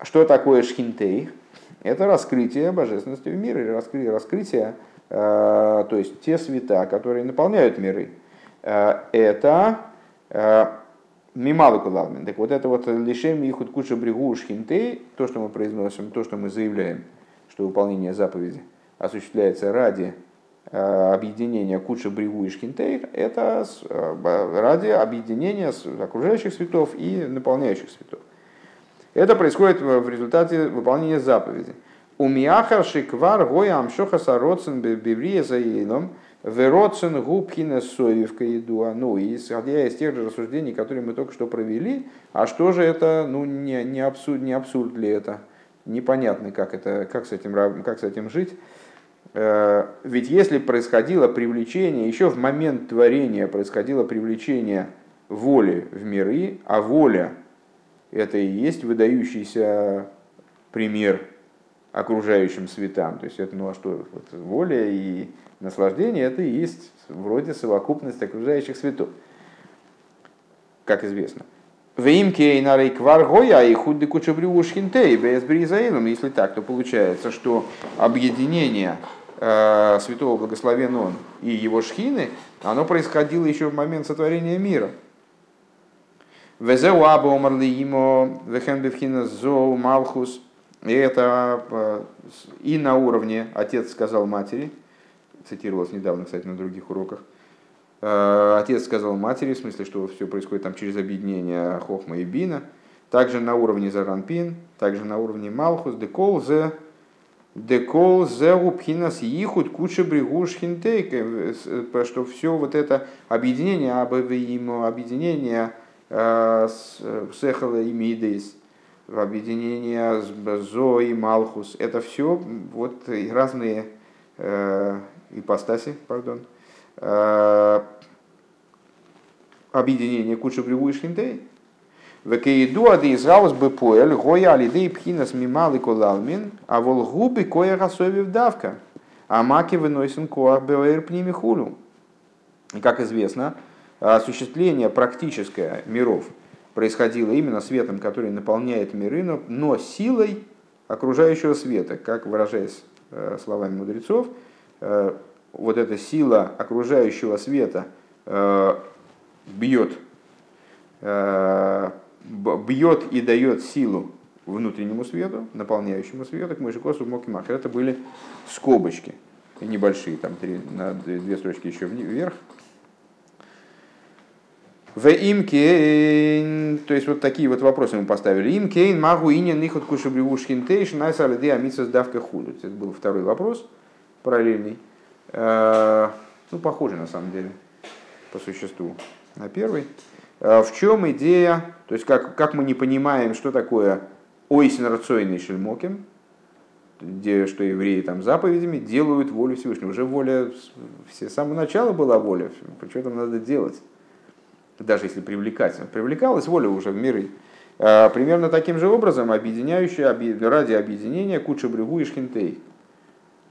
Что такое шхинтей? Это раскрытие божественности в мире, раскрытие, раскрытие то есть те света, которые наполняют миры. Это Мималу кулалмин. Так вот это вот лишем ихуд куча брегу шхинтей, то, что мы произносим, то, что мы заявляем, что выполнение заповеди осуществляется ради э, объединения куча брегу и шхинтей, это э, ради объединения окружающих светов и наполняющих светов. Это происходит в результате выполнения заповеди. У миахар шиквар гоя амшоха сароцен беврия за Вероцен губкина соевка еду. Ну, и исходя из тех же рассуждений, которые мы только что провели, а что же это, ну, не, не, абсурд, не абсурд ли это? Непонятно, как, это, как, с этим, как с этим жить. Э, ведь если происходило привлечение, еще в момент творения происходило привлечение воли в миры, а воля это и есть выдающийся пример окружающим светам. То есть это, ну а что, вот, воля и наслаждение это и есть вроде совокупность окружающих светов, как известно. Веймке и нарей кваргоя и худды кучабриушхинтей без бризаилом. Если так, то получается, что объединение э, святого благословен он и его шхины, оно происходило еще в момент сотворения мира. Везеу аба омарли имо вехен бевхина зоу малхус – и это э, и на уровне отец сказал матери, цитировалось недавно, кстати, на других уроках. Э, отец сказал матери, в смысле, что все происходит там через объединение Хохма и Бина. Также на уровне Заранпин, также на уровне Малхус, Декол, Зе, Декол, Зе, Упхинас, Ихуд, Куча, Бригуш, Хинтейк, э, что все вот это объединение, объединение Сехала и Мидейс, объединение Зо и Малхус. Это все вот разные э, ипостаси, пардон, э, объединение Куча Бреву и Шхинтей. Векеиду ады израус бы поэль, гоя алидей пхинас мимал и колалмин, а вол губи коя расовив давка, а маки выносен коах беэр пними хулю. И как известно, осуществление практическое миров – происходило именно светом, который наполняет миры, но, но силой окружающего света, как выражаясь э, словами мудрецов, э, вот эта сила окружающего света э, бьет, э, бьет и дает силу внутреннему свету, наполняющему свету, к Мойшикосу Мокимах. Это были скобочки небольшие, там три, на две строчки еще вверх, в имкейн, то есть вот такие вот вопросы мы поставили. Имкейн, магу инин, нихот кушабривушкин тейш, найсали де амитсас давка худу. Это был второй вопрос, параллельный. Э, ну, похожий на самом деле, по существу, на первый. Э, в чем идея, то есть как, как мы не понимаем, что такое ойсен рацойный шельмоким, где, что евреи там заповедями делают волю Всевышнего. Уже воля, все, с самого начала была воля, что там надо делать даже если привлекательно, привлекалась воля уже в миры. А, примерно таким же образом объединяющая ради объединения Куча Брюгу и Шхинтей.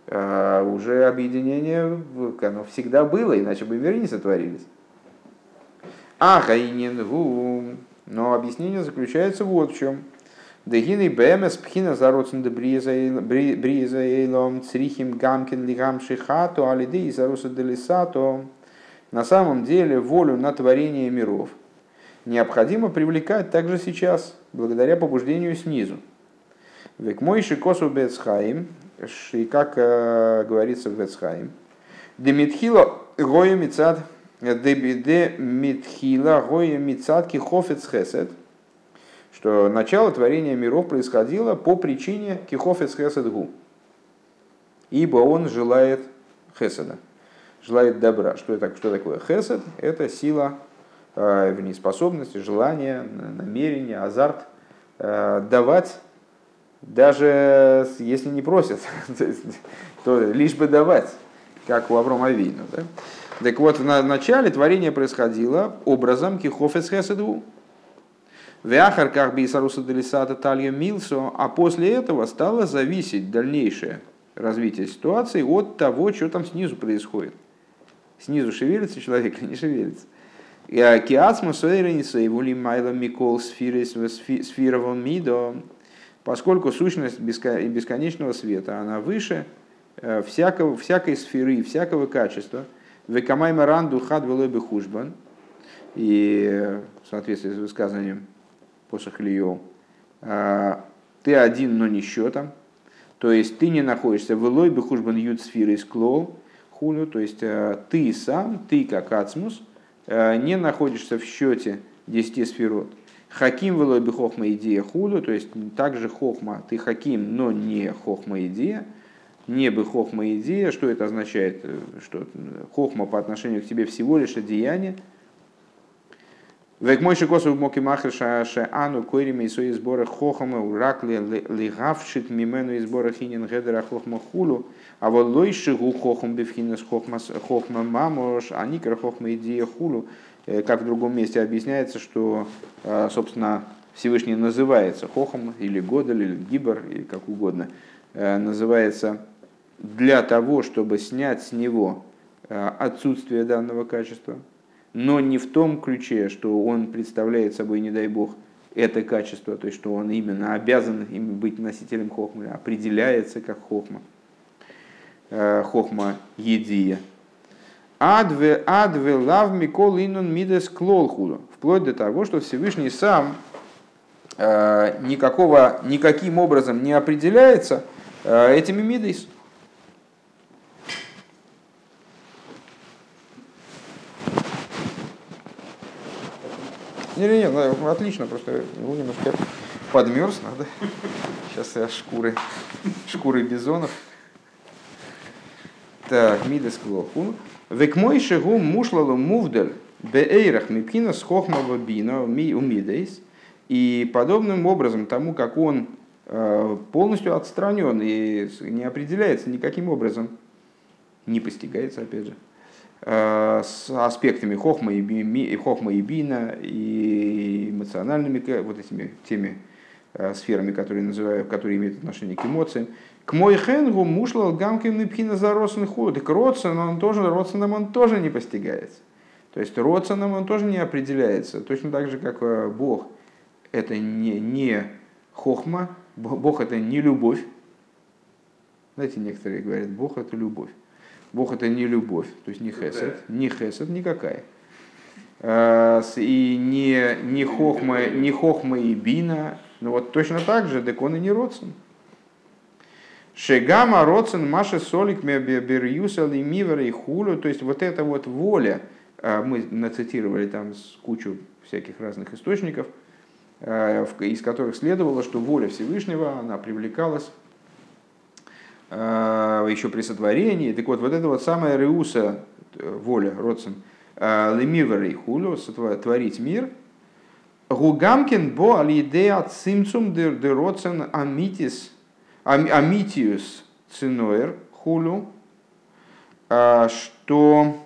А, уже объединение оно всегда было, иначе бы миры не сотворились. А гу. Но объяснение заключается вот в чем. Дегины бэмэс пхина зароцен де бризаэйлом црихим гамкин лигам шихату алиды и зароса делисато на самом деле волю на творение миров. Необходимо привлекать также сейчас, благодаря побуждению снизу. Век мой шикосу бецхаим, и как э, говорится в Бецхаим, Демитхила гоя мицад, Демитхила гоя мицад кихофец хесед, что начало творения миров происходило по причине кихофец хесед гу, ибо он желает хеседа желает добра. Что, это, что такое хесед? Это сила, э, вернее, способность, желание, намерение, азарт э, давать, даже если не просят, то лишь бы давать, как у Аврома Авину. Да? Так вот, в начале творение происходило образом кихофес хеседу. Вяхар как бисаруса делисата талья милсо, а после этого стало зависеть дальнейшее развитие ситуации от того, что там снизу происходит. Снизу шевелится человек или не шевелится. Киацма Сойрениса и Вули Майла Микол Сфировал Мидо, поскольку сущность бесконечного света, она выше э, всякого, всякой сферы, всякого качества. Векамай Маранду Хад Велобе Хужбан. И в соответствии с высказанием Посохлио, «А, ты один, но не счетом. То есть ты не находишься в Элой Бехужбан Юд сферы из Клол, хулю, то есть э, ты сам, ты как Ацмус, Э, не находишься в счете 10 сферот. Хаким велой бы хохма идея худу, то есть также хохма, ты хаким, но не хохма идея, не бы хохма идея, что это означает, э, что хохма по отношению к тебе всего лишь одеяние, Век мой шикосу моки махриша ану койриме и свои сборы хохама уракли лигавшит мимену из сбора хинин гедера хохма хулу, а вот лойши гу хохам бифхинес хохма мамош, а никра хохма идея хулу, э, как в другом месте объясняется, что, э, собственно, Всевышний называется хохом или годель, или гибор, или как угодно, э, называется для того, чтобы снять с него отсутствие данного качества, но не в том ключе, что он представляет собой, не дай бог, это качество, то есть что он именно обязан им быть носителем хохмы, определяется как хохма, э, хохма едия. Адве, адве лав микол инун мидес клолхуду. Вплоть до того, что Всевышний сам э, никакого, никаким образом не определяется э, этими мидейс. Не-не-не, ну, отлично, просто ну, немножко подмерз, надо. Сейчас я шкуры, шкуры бизонов. Так, мидес клохун. Век мой шагу мушлалу мувдель беэйрах мипхина с хохмава бина умидейс. И подобным образом тому, как он э, полностью отстранен и не определяется никаким образом, не постигается, опять же, с аспектами хохма и, хохма и бина и эмоциональными вот этими теми э, сферами, которые называю, которые имеют отношение к эмоциям. К мой хенгу мушлал гамкин пхина за родственный худ. К родственным он тоже, родственным он тоже не постигается. То есть родственным он тоже не определяется. Точно так же, как э, Бог это не, не хохма, Бог это не любовь. Знаете, некоторые говорят, Бог это любовь. Бог это не любовь, то есть не хесед, не хесед никакая. А, и не, не, хохма, не хохма и бина, но вот точно так же, так он и не родствен. Шегама родствен маши солик берюса лимивера и хулю, то есть вот эта вот воля, а, мы нацитировали там с кучу всяких разных источников, а, из которых следовало, что воля Всевышнего, она привлекалась еще при сотворении. Так вот, вот это вот самая реуса, э, воля, родсен, э, лемивер и хулю, творить мир, Гугамкин бо алидея цимцум дер родсен амитис, амитиус циноер хулю, что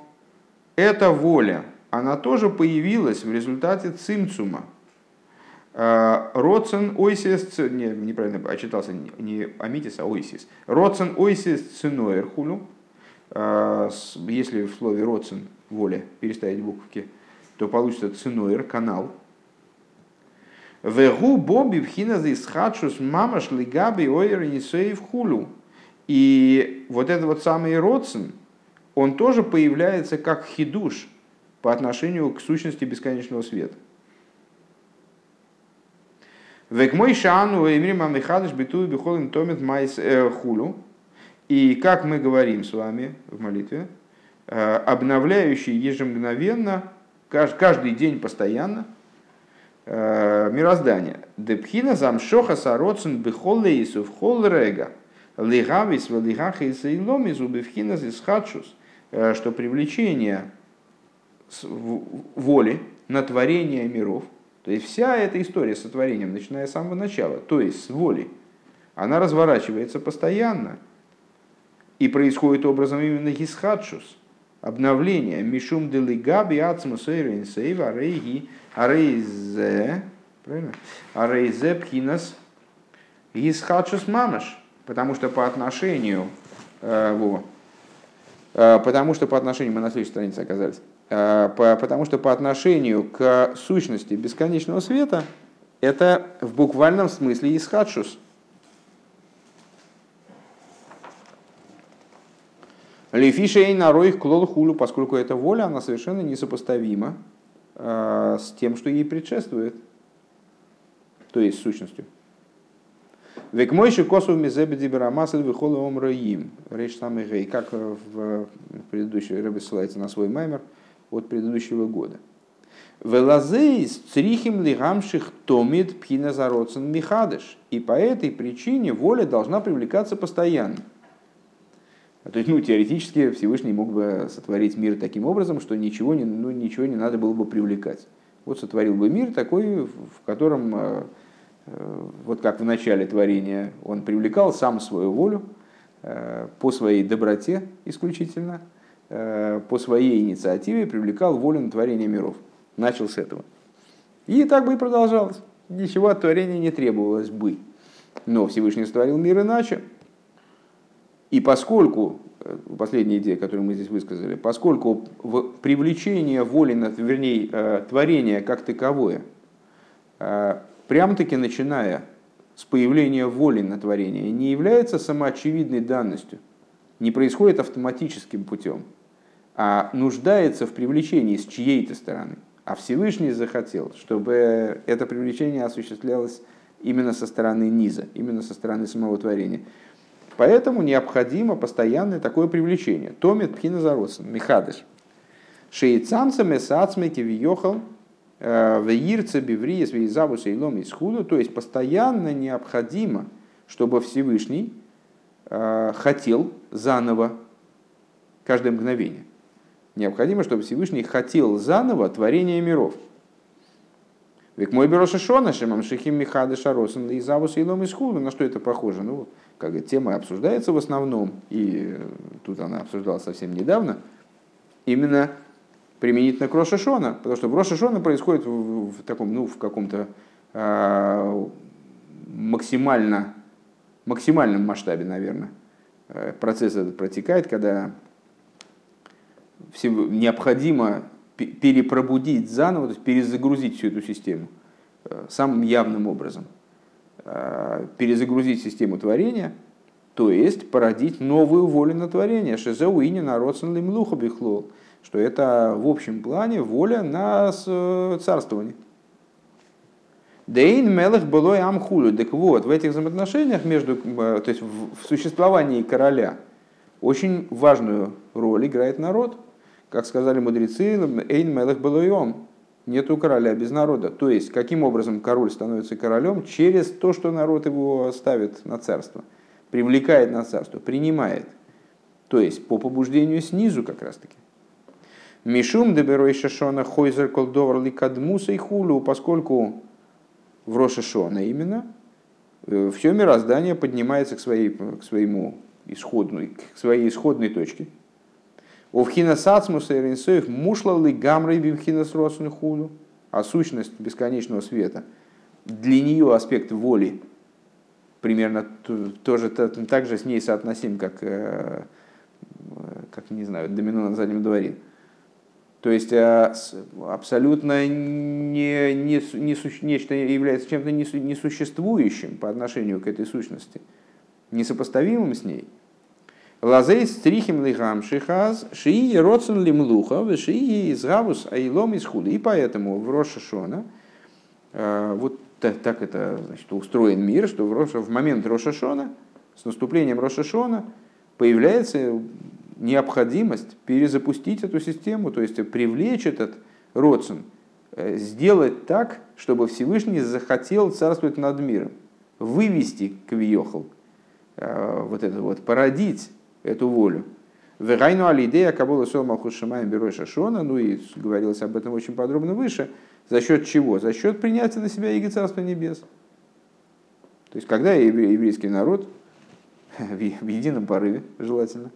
эта воля, она тоже появилась в результате цимцума, Э, Роцен ойсис, не, неправильно очитался, не амитис, а ойсис. Роцен ойсис циноер хулю. Э, если в слове роцен, воля, переставить буковки, то получится циноер, канал. Вегу боби вхина за исхадшус мамаш лигаби ойер нисеев хулю. И вот этот вот самый роцен, он тоже появляется как хидуш по отношению к сущности бесконечного света. Век мой шану имрима михадыш биту бихолин томит майс э, хулю. И как мы говорим с вами в молитве, э, обновляющий ежемгновенно, каждый день постоянно, э, мироздание. Депхина замшоха сароцин бихоллейсу в холрега. Лигавис в лигахис и ломизу бифхина зисхадшус. Что привлечение воли на творение миров – то есть вся эта история с сотворением, начиная с самого начала, то есть с воли, она разворачивается постоянно и происходит образом именно гисхадшус, обновление, мишум делигаби ацмусейрин сейва рейги арейзе, Правильно? А рейзе пхинас исхадшус мамаш. Потому что по отношению... Э, Вова, э, потому что по отношению... Мы на следующей странице оказались. Э, по, потому что по отношению к сущности бесконечного света это в буквальном смысле исхадшус. Лефишей роих клол хулю, поскольку эта воля, она совершенно несопоставима э, с тем, что ей предшествует, то есть сущностью. Век мойши косу мизебеди барамасель выхолы омраим. Речь самый гей, как в предыдущей рыбе ссылается на свой маймер от предыдущего года. Велазейс црихим лигамших томит пхиназароцен михадыш. И по этой причине воля должна привлекаться постоянно. То есть, ну, теоретически Всевышний мог бы сотворить мир таким образом, что ничего не, ну, ничего не надо было бы привлекать. Вот сотворил бы мир такой, в котором, э, э, вот как в начале творения, он привлекал сам свою волю э, по своей доброте исключительно, по своей инициативе привлекал волю на творение миров. Начал с этого. И так бы и продолжалось. Ничего от творения не требовалось бы. Но Всевышний сотворил мир иначе, и поскольку, э, последняя идея, которую мы здесь высказали, поскольку привлечение воли, вернее, э, творение как таковое, э, прям-таки начиная с появления воли на творение, не является самоочевидной данностью, не происходит автоматическим путем, а нуждается в привлечении с чьей-то стороны. А Всевышний захотел, чтобы это привлечение осуществлялось именно со стороны низа, именно со стороны самого творения. Поэтому необходимо постоянное такое привлечение. Томит пхиназаросен, михадыш. Шейцамца месацмеки вьехал э, веирце бивриес вейзавуса илом исхуду. То есть постоянно необходимо, чтобы Всевышний э, хотел заново каждое мгновение. Необходимо, чтобы Всевышний хотел заново творение миров. Век мой бероша шона, шемам шихим михады шаросен и завус и лом. На что это похоже? Ну, как тема обсуждается в основном, и э, тут она обсуждалась совсем недавно, именно применительно к Рошашона, потому что в Рошашона происходит в, в таком, ну, в каком-то э, максимально, максимальном масштабе, наверное. Э, процесс этот протекает, когда необходимо перепробудить заново, то есть перезагрузить всю эту систему э, самым явным образом – Э, перезагрузить систему творения, то есть породить новую волю на творение. Шизеуини народсен лимлуха бихлол. Что это в общем плане воля на э, царствование. Дейн мелых было и амхулю. Так вот, в этих взаимоотношениях между, то есть в существовании короля очень важную роль играет народ. Как сказали мудрецы, эйн мелых было и нету короля без народа. То есть, каким образом король становится королем? Через то, что народ его ставит на царство, привлекает на царство, принимает. То есть, по побуждению снизу как раз-таки. Мишум деберой шашона хойзер колдовар ликадмуса и хулю, поскольку в Рошашона именно, э, все мироздание поднимается к, своей, к своему исходной, к своей исходной точке, Увхина сацмуса и ринсоев мушлал ли гамрой бимхина с худу, а сущность бесконечного света, для нее аспект воли примерно тоже так же с ней соотносим, как, э, как не знаю, домино на заднем дворе. То есть э, абсолютно не, не, не, нечто является чем-то несуществующим по отношению к этой сущности, несопоставимым с ней – Лазей стрихим лихам шихаз, шии родсен лимлуха, шии изгавус айлом из худы. И поэтому в Рошашона, э, вот так, так это значит, устроен мир, что в, Рош, в момент Рошашона, с наступлением Рошашона, появляется необходимость перезапустить эту систему, то есть привлечь этот родсен, э, сделать так, чтобы Всевышний захотел царствовать над миром, вывести Квиохал, э, вот это вот, породить эту волю. Вегайну алидея кабула сол малхус шамаем берой шашона, ну и говорилось об этом очень подробно выше, за счет чего? За счет принятия на себя Иго Царства Небес. То есть, когда еврейский народ в едином порыве, желательно,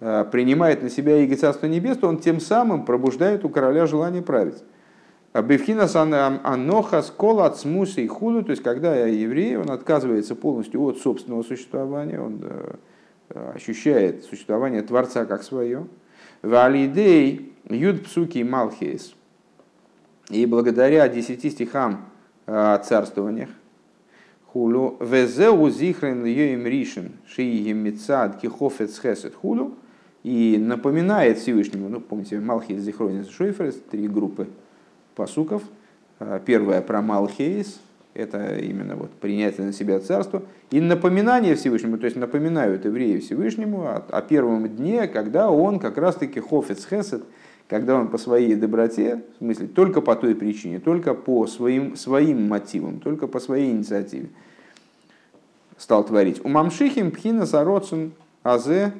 а, принимает на себя Иго Царства Небес, то он тем самым пробуждает у короля желание править. Бевхинас аноха скола от смуса и худу, то есть когда еврей, он отказывается полностью от собственного существования, он ощущает существование Творца как свое. Валидей юд псуки малхейс. И благодаря десяти стихам о царствованиях, хулу везеу зихрен йоим ришен шиим мецад кихофец хесет хулу, и напоминает Всевышнему, ну, помните, Малхейс, Зихронис, Шойферес, три группы посуков. Первая про Малхейс, это именно вот принятие на себя царства, и напоминание Всевышнему, то есть напоминают евреи Всевышнему о, о первом дне, когда он как раз-таки хофец хесед, когда он по своей доброте, в смысле только по той причине, только по своим, своим мотивам, только по своей инициативе стал творить. У Мамшихим пхина сароцун азе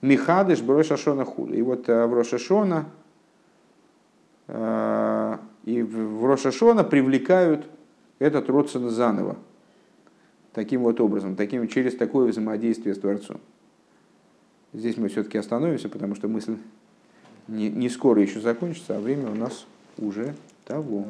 михадыш брошашона хули. И вот э, в Рошашона э, и в Рошашона привлекают этот родствен заново. Таким вот образом, таким, через такое взаимодействие с Творцом. Здесь мы все-таки остановимся, потому что мысль не, не скоро еще закончится, а время у нас уже того.